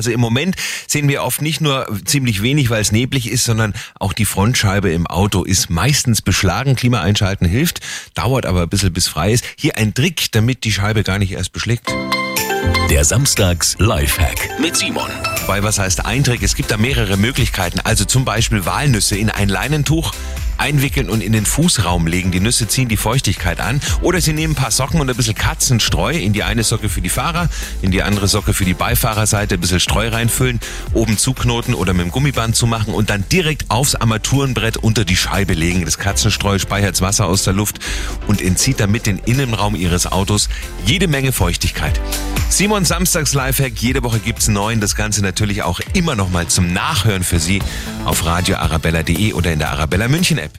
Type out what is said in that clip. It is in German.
Also im Moment sehen wir oft nicht nur ziemlich wenig, weil es neblig ist, sondern auch die Frontscheibe im Auto ist meistens beschlagen. Klima einschalten hilft, dauert aber ein bisschen bis frei ist. Hier ein Trick, damit die Scheibe gar nicht erst beschlägt. Der Samstags Lifehack mit Simon. Bei was heißt Eintrick? Es gibt da mehrere Möglichkeiten. Also zum Beispiel Walnüsse in ein Leinentuch einwickeln und in den Fußraum legen. Die Nüsse ziehen die Feuchtigkeit an. Oder Sie nehmen ein paar Socken und ein bisschen Katzenstreu in die eine Socke für die Fahrer, in die andere Socke für die Beifahrerseite, ein bisschen Streu reinfüllen, oben zuknoten oder mit dem Gummiband zumachen und dann direkt aufs Armaturenbrett unter die Scheibe legen. Das Katzenstreu speichert das Wasser aus der Luft und entzieht damit den Innenraum Ihres Autos jede Menge Feuchtigkeit. Simon Samstags Lifehack, jede Woche gibt's neun. Das Ganze natürlich auch immer noch mal zum Nachhören für Sie auf radioarabella.de oder in der Arabella München App.